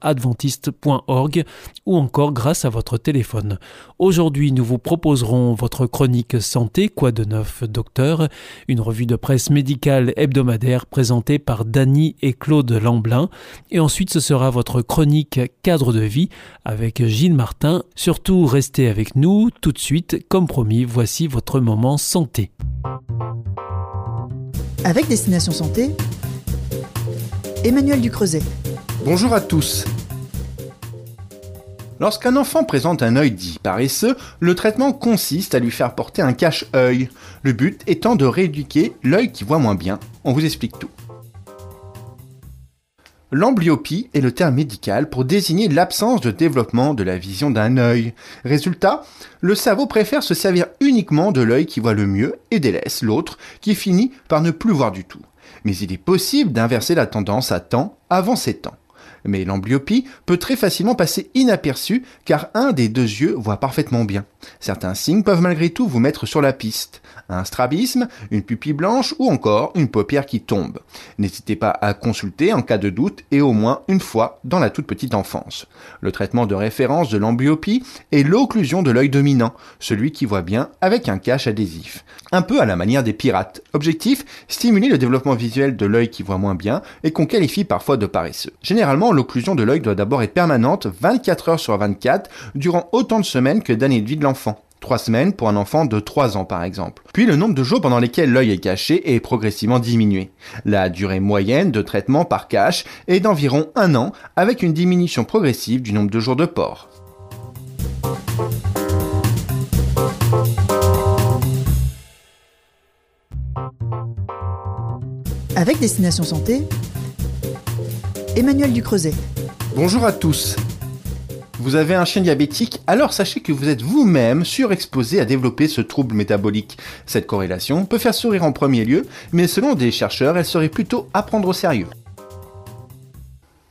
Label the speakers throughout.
Speaker 1: adventiste.org ou encore grâce à votre téléphone. Aujourd'hui, nous vous proposerons votre chronique santé, quoi de neuf docteur, une revue de presse médicale hebdomadaire présentée par Dany et Claude Lamblin, et ensuite ce sera votre chronique cadre de vie avec Gilles Martin. Surtout, restez avec nous tout de suite, comme promis, voici votre moment santé.
Speaker 2: Avec Destination Santé, Emmanuel Ducreuset.
Speaker 3: Bonjour à tous. Lorsqu'un enfant présente un œil dit paresseux, le traitement consiste à lui faire porter un cache-œil, le but étant de rééduquer l'œil qui voit moins bien. On vous explique tout. L'amblyopie est le terme médical pour désigner l'absence de développement de la vision d'un œil. Résultat, le cerveau préfère se servir uniquement de l'œil qui voit le mieux et délaisse l'autre qui finit par ne plus voir du tout. Mais il est possible d'inverser la tendance à temps avant ses temps. Mais l'amblyopie peut très facilement passer inaperçue car un des deux yeux voit parfaitement bien. Certains signes peuvent malgré tout vous mettre sur la piste. Un strabisme, une pupille blanche ou encore une paupière qui tombe. N'hésitez pas à consulter en cas de doute et au moins une fois dans la toute petite enfance. Le traitement de référence de l'amblyopie est l'occlusion de l'œil dominant, celui qui voit bien avec un cache adhésif. Un peu à la manière des pirates. Objectif, stimuler le développement visuel de l'œil qui voit moins bien et qu'on qualifie parfois de paresseux. Généralement, l'occlusion de l'œil doit d'abord être permanente 24 heures sur 24 durant autant de semaines que d'années de vie de l'enfant. Trois semaines pour un enfant de 3 ans par exemple. Puis le nombre de jours pendant lesquels l'œil est caché est progressivement diminué. La durée moyenne de traitement par cache est d'environ un an avec une diminution progressive du nombre de jours de port.
Speaker 2: Avec Destination Santé, Emmanuel Ducreuset.
Speaker 3: Bonjour à tous. Vous avez un chien diabétique, alors sachez que vous êtes vous-même surexposé à développer ce trouble métabolique. Cette corrélation peut faire sourire en premier lieu, mais selon des chercheurs, elle serait plutôt à prendre au sérieux.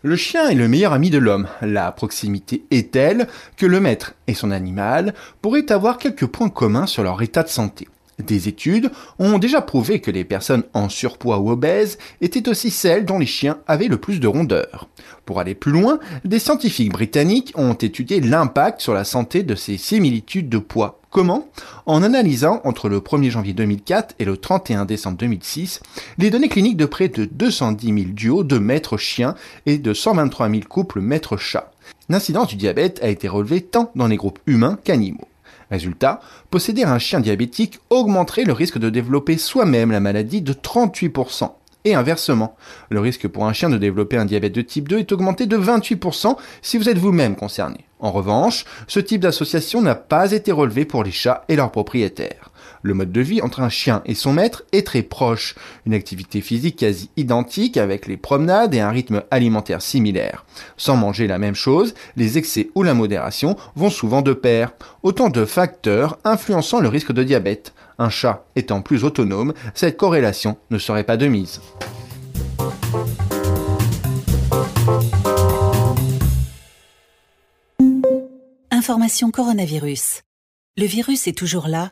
Speaker 3: Le chien est le meilleur ami de l'homme. La proximité est telle que le maître et son animal pourraient avoir quelques points communs sur leur état de santé. Des études ont déjà prouvé que les personnes en surpoids ou obèses étaient aussi celles dont les chiens avaient le plus de rondeur. Pour aller plus loin, des scientifiques britanniques ont étudié l'impact sur la santé de ces similitudes de poids. Comment? En analysant entre le 1er janvier 2004 et le 31 décembre 2006 les données cliniques de près de 210 000 duos de maîtres chiens et de 123 000 couples maîtres chats. L'incidence du diabète a été relevée tant dans les groupes humains qu'animaux. Résultat, posséder un chien diabétique augmenterait le risque de développer soi-même la maladie de 38%. Et inversement, le risque pour un chien de développer un diabète de type 2 est augmenté de 28% si vous êtes vous-même concerné. En revanche, ce type d'association n'a pas été relevé pour les chats et leurs propriétaires. Le mode de vie entre un chien et son maître est très proche, une activité physique quasi identique avec les promenades et un rythme alimentaire similaire. Sans manger la même chose, les excès ou la modération vont souvent de pair, autant de facteurs influençant le risque de diabète. Un chat étant plus autonome, cette corrélation ne serait pas de mise.
Speaker 4: Information coronavirus. Le virus est toujours là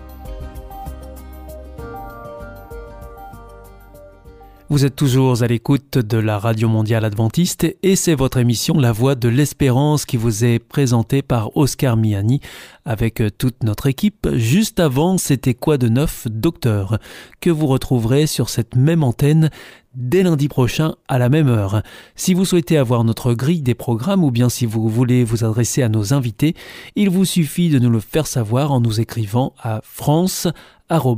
Speaker 1: Vous êtes toujours à l'écoute de la Radio Mondiale Adventiste et c'est votre émission La Voix de l'Espérance qui vous est présentée par Oscar Miani avec toute notre équipe. Juste avant, c'était quoi de neuf, Docteur, que vous retrouverez sur cette même antenne dès lundi prochain à la même heure. Si vous souhaitez avoir notre grille des programmes ou bien si vous voulez vous adresser à nos invités, il vous suffit de nous le faire savoir en nous écrivant à france.aw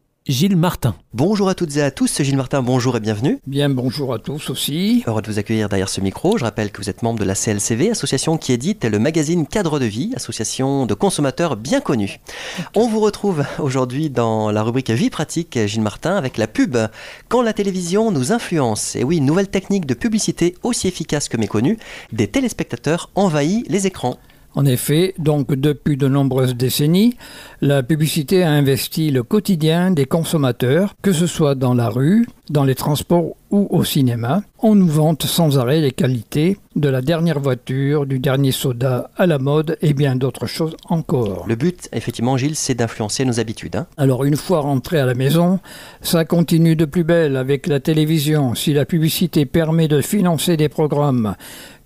Speaker 1: Gilles Martin.
Speaker 5: Bonjour à toutes et à tous, c'est Gilles Martin, bonjour et bienvenue.
Speaker 6: Bien, bonjour à tous aussi.
Speaker 5: Heureux de vous accueillir derrière ce micro. Je rappelle que vous êtes membre de la CLCV, association qui édite le magazine Cadre de vie, association de consommateurs bien connue. On vous retrouve aujourd'hui dans la rubrique Vie pratique, Gilles Martin, avec la pub. Quand la télévision nous influence, et oui, une nouvelle technique de publicité aussi efficace que méconnue, des téléspectateurs envahissent les écrans.
Speaker 6: En effet, donc depuis de nombreuses décennies, la publicité a investi le quotidien des consommateurs, que ce soit dans la rue, dans les transports ou au cinéma. On nous vante sans arrêt les qualités de la dernière voiture, du dernier soda à la mode et bien d'autres choses encore.
Speaker 5: Le but, effectivement, Gilles, c'est d'influencer nos habitudes. Hein.
Speaker 6: Alors une fois rentré à la maison, ça continue de plus belle avec la télévision. Si la publicité permet de financer des programmes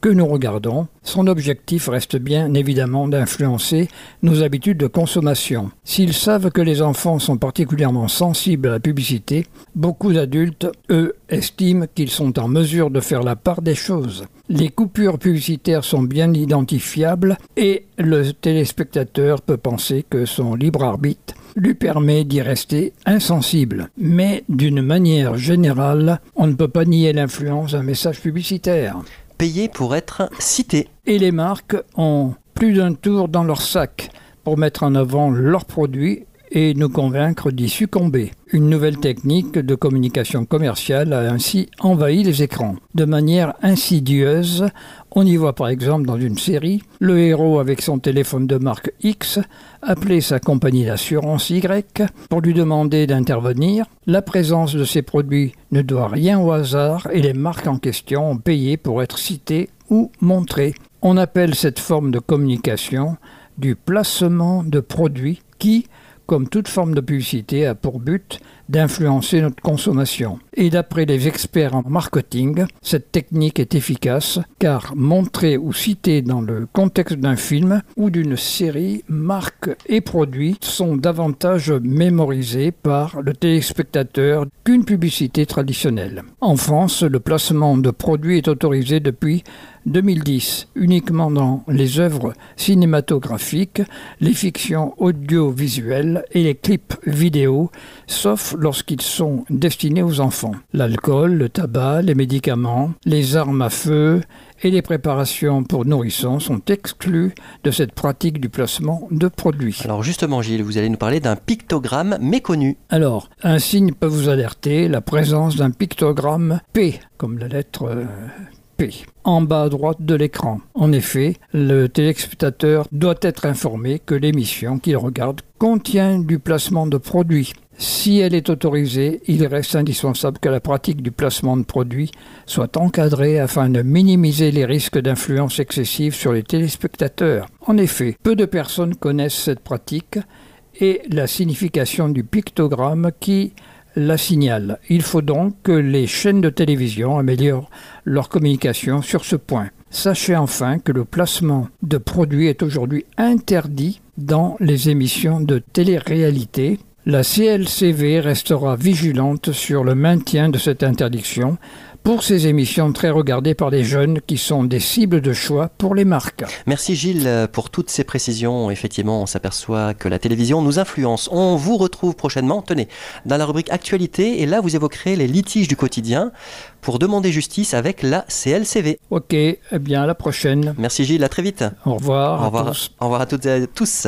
Speaker 6: que nous regardons, son objectif reste bien évidemment d'influencer nos habitudes de consommation. S'ils savent que les enfants sont particulièrement sensibles à la publicité, beaucoup d'adultes, eux, estiment qu'ils sont en mesure de faire la part des choses. Les coupures publicitaires sont bien identifiables et le téléspectateur peut penser que son libre arbitre lui permet d'y rester insensible. Mais d'une manière générale, on ne peut pas nier l'influence d'un message publicitaire
Speaker 5: payer pour être cité.
Speaker 6: Et les marques ont plus d'un tour dans leur sac pour mettre en avant leurs produits et nous convaincre d'y succomber. Une nouvelle technique de communication commerciale a ainsi envahi les écrans. De manière insidieuse, on y voit par exemple dans une série le héros avec son téléphone de marque X appeler sa compagnie d'assurance Y pour lui demander d'intervenir. La présence de ces produits ne doit rien au hasard et les marques en question ont payé pour être citées ou montrées. On appelle cette forme de communication du placement de produits qui, comme toute forme de publicité, a pour but d'influencer notre consommation. Et d'après les experts en marketing, cette technique est efficace car montrer ou citer dans le contexte d'un film ou d'une série, marques et produits sont davantage mémorisés par le téléspectateur qu'une publicité traditionnelle. En France, le placement de produits est autorisé depuis 2010 uniquement dans les œuvres cinématographiques, les fictions audiovisuelles et les clips vidéo, sauf lorsqu'ils sont destinés aux enfants. L'alcool, le tabac, les médicaments, les armes à feu et les préparations pour nourrissons sont exclus de cette pratique du placement de produits.
Speaker 5: Alors justement Gilles, vous allez nous parler d'un pictogramme méconnu.
Speaker 6: Alors, un signe peut vous alerter, la présence d'un pictogramme P, comme la lettre euh, P en bas à droite de l'écran. En effet, le téléspectateur doit être informé que l'émission qu'il regarde contient du placement de produits. Si elle est autorisée, il reste indispensable que la pratique du placement de produits soit encadrée afin de minimiser les risques d'influence excessive sur les téléspectateurs. En effet, peu de personnes connaissent cette pratique et la signification du pictogramme qui la signale. Il faut donc que les chaînes de télévision améliorent leur communication sur ce point. Sachez enfin que le placement de produits est aujourd'hui interdit dans les émissions de télé-réalité. La CLCV restera vigilante sur le maintien de cette interdiction pour ces émissions très regardées par les jeunes qui sont des cibles de choix pour les marques.
Speaker 5: Merci Gilles pour toutes ces précisions. Effectivement, on s'aperçoit que la télévision nous influence. On vous retrouve prochainement, tenez, dans la rubrique Actualité, et là vous évoquerez les litiges du quotidien pour demander justice avec la CLCV.
Speaker 6: Ok, eh bien à la prochaine.
Speaker 5: Merci Gilles, à très vite.
Speaker 6: Au revoir.
Speaker 5: Au revoir
Speaker 6: à tous.
Speaker 5: Au revoir à toutes et à tous.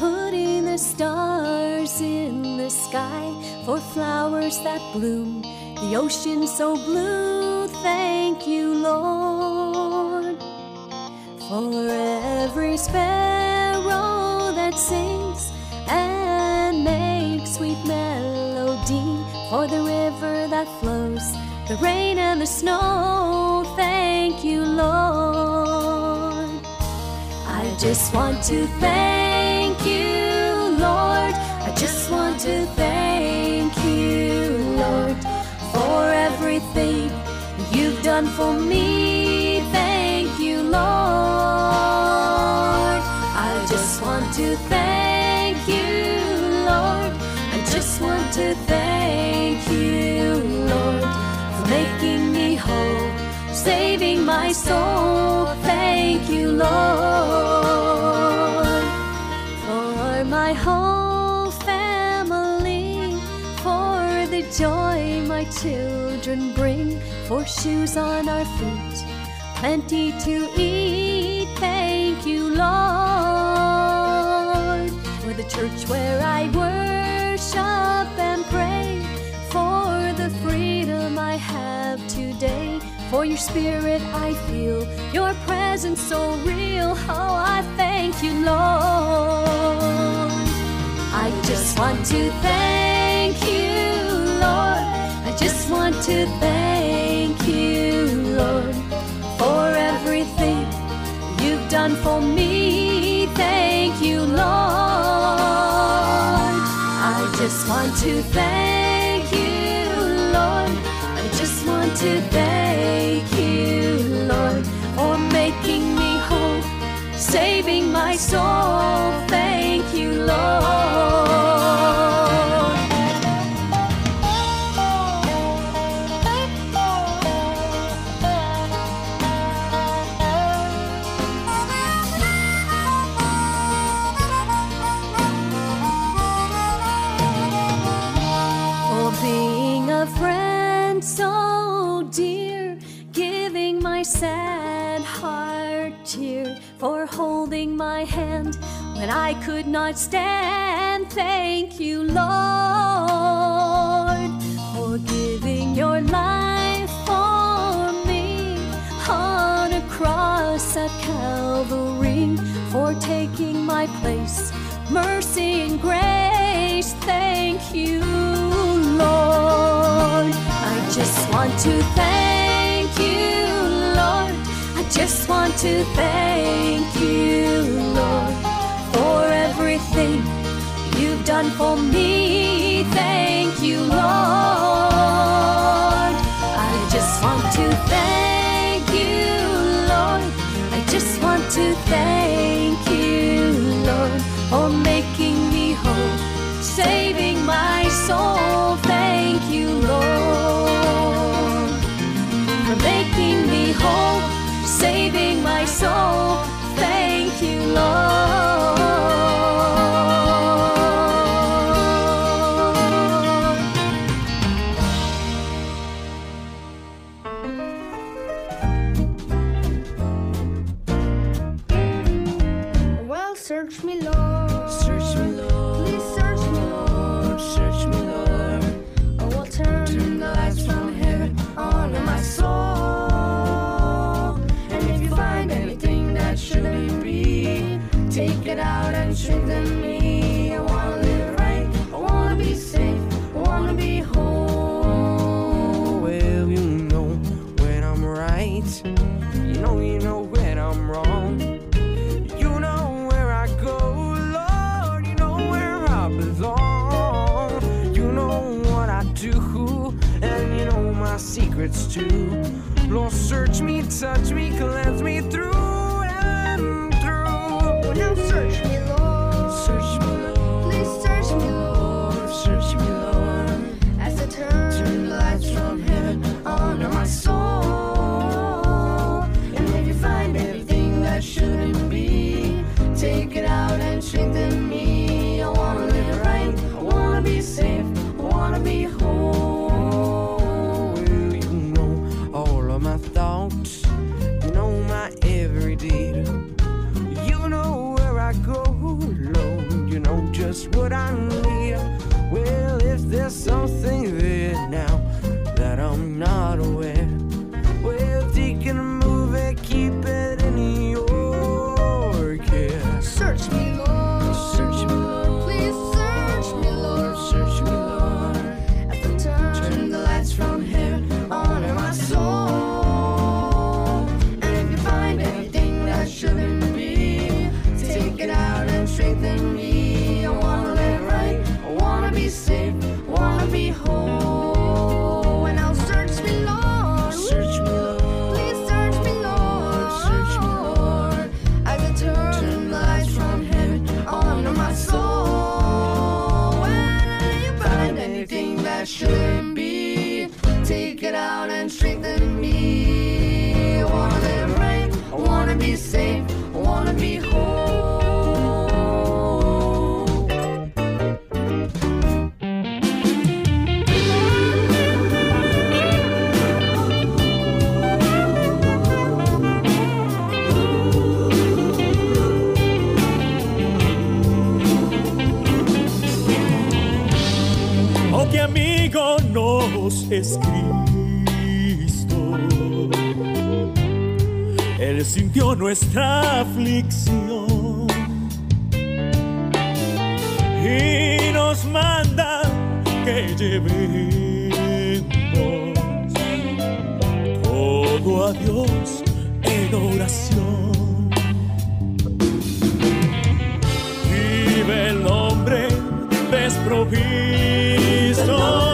Speaker 7: putting the stars in the sky, for flowers that bloom, the ocean so blue. Thank you, Lord. For every sparrow that sings and makes sweet melody, for the river that flows, the rain and the snow. Thank you, Lord. I just want to thank you've done for me. Thank you, Lord. I just want to thank you, Lord. I just want to thank you, Lord, for making me whole, saving my soul. Thank you, Lord, for my whole family, for the joy my children bring, shoes on our feet, plenty to eat. Thank you, Lord, for the church where I worship and pray, for the freedom I have today. For your spirit I feel, your presence so real. Oh, I thank you, Lord. I just want to thank you, Lord. I just want to thank you, Lord, for everything you've done for me. Thank you, Lord. I just want to thank you, Lord. I just want to thank you, Lord, for making me whole, saving my soul. Thank you, Lord. When I could not stand. Thank you, Lord, for giving your life for me on a cross at Calvary, for taking my place. Mercy and grace, thank you, Lord. I just want to thank you, Lord. I just want to thank you, Lord, everything you've done for me. Thank you, Lord. I just want to thank you, Lord. I just want to thank you, Lord, for making me whole, saving my soul. Thank you, Lord, for making me whole, saving my soul.
Speaker 8: que amigo nos es Cristo. Él sintió nuestra aflicción y nos manda que llevemos todo a Dios en oración. Vive el hombre desprovisto storm.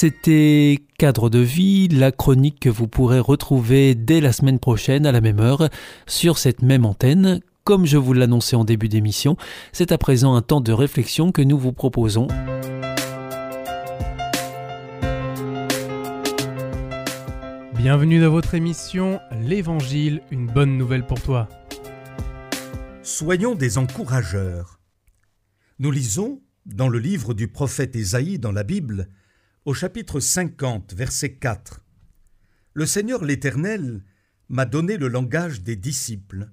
Speaker 1: C'était Cadre de vie, la chronique que vous pourrez retrouver dès la semaine prochaine à la même heure sur cette même antenne. Comme je vous l'annonçais en début d'émission, c'est à présent un temps de réflexion que nous vous proposons.
Speaker 9: Bienvenue dans votre émission L'Évangile, une bonne nouvelle pour toi.
Speaker 10: Soyons des encourageurs. Nous lisons dans le livre du prophète Ésaïe dans la Bible, au chapitre 50, verset 4. Le Seigneur l'Éternel m'a donné le langage des disciples,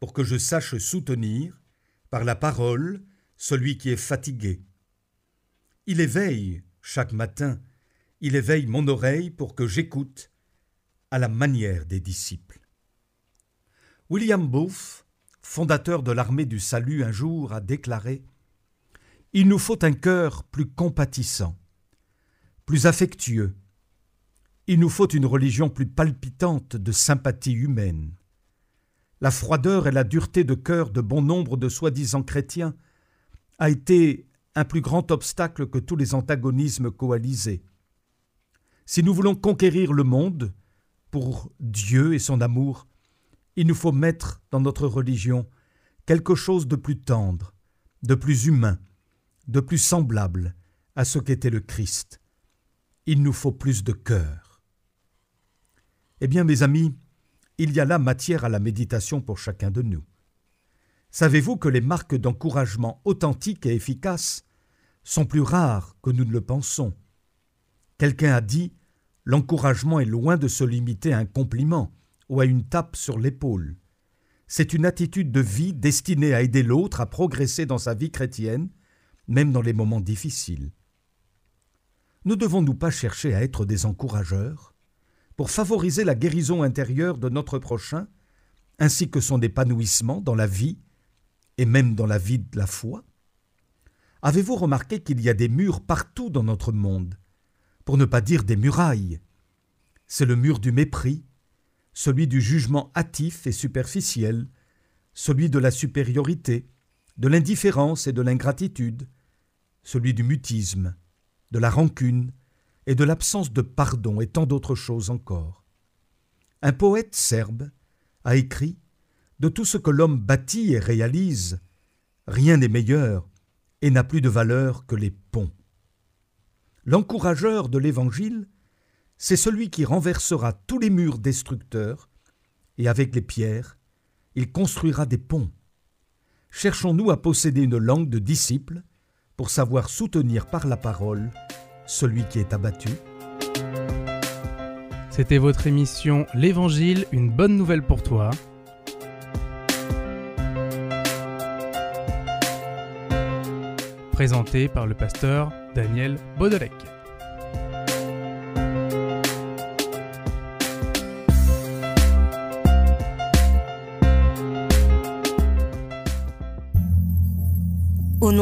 Speaker 10: pour que je sache soutenir, par la parole, celui qui est fatigué. Il éveille, chaque matin, il éveille mon oreille pour que j'écoute à la manière des disciples. William Booth, fondateur de l'armée du salut, un jour a déclaré Il nous faut un cœur plus compatissant, plus affectueux. Il nous faut une religion plus palpitante de sympathie humaine. La froideur et la dureté de cœur de bon nombre de soi-disant chrétiens a été un plus grand obstacle que tous les antagonismes coalisés. Si nous voulons conquérir le monde pour Dieu et son amour, il nous faut mettre dans notre religion quelque chose de plus tendre, de plus humain, de plus semblable à ce qu'était le Christ. Il nous faut plus de cœur. Eh bien, mes amis, il y a là matière à la méditation pour chacun de nous. Savez-vous que les marques d'encouragement authentiques et efficaces sont plus rares que nous ne le pensons? Quelqu'un a dit L'encouragement est loin de se limiter à un compliment ou à une tape sur l'épaule. C'est une attitude de vie destinée à aider l'autre à progresser dans sa vie chrétienne, même dans les moments difficiles. Ne devons-nous pas chercher à être des encourageurs pour favoriser la guérison intérieure de notre prochain, ainsi que son épanouissement dans la vie et même dans la vie de la foi? Avez-vous remarqué qu'il y a des murs partout dans notre monde? Pour ne pas dire des murailles. C'est le mur du mépris, celui du jugement hâtif et superficiel, celui de la supériorité, de l'indifférence et de l'ingratitude, celui du mutisme, de la rancune et de l'absence de pardon et tant d'autres choses encore. Un poète serbe a écrit De tout ce que l'homme bâtit et réalise, rien n'est meilleur et n'a plus de valeur que les ponts. L'encourageur de l'Évangile, c'est celui qui renversera tous les murs destructeurs, et avec les pierres, il construira des ponts. Cherchons-nous à posséder une langue de disciples pour savoir soutenir par la parole celui qui est abattu
Speaker 9: C'était votre émission L'Évangile, une bonne nouvelle pour toi. Présentée par le pasteur Daniel Baudelec.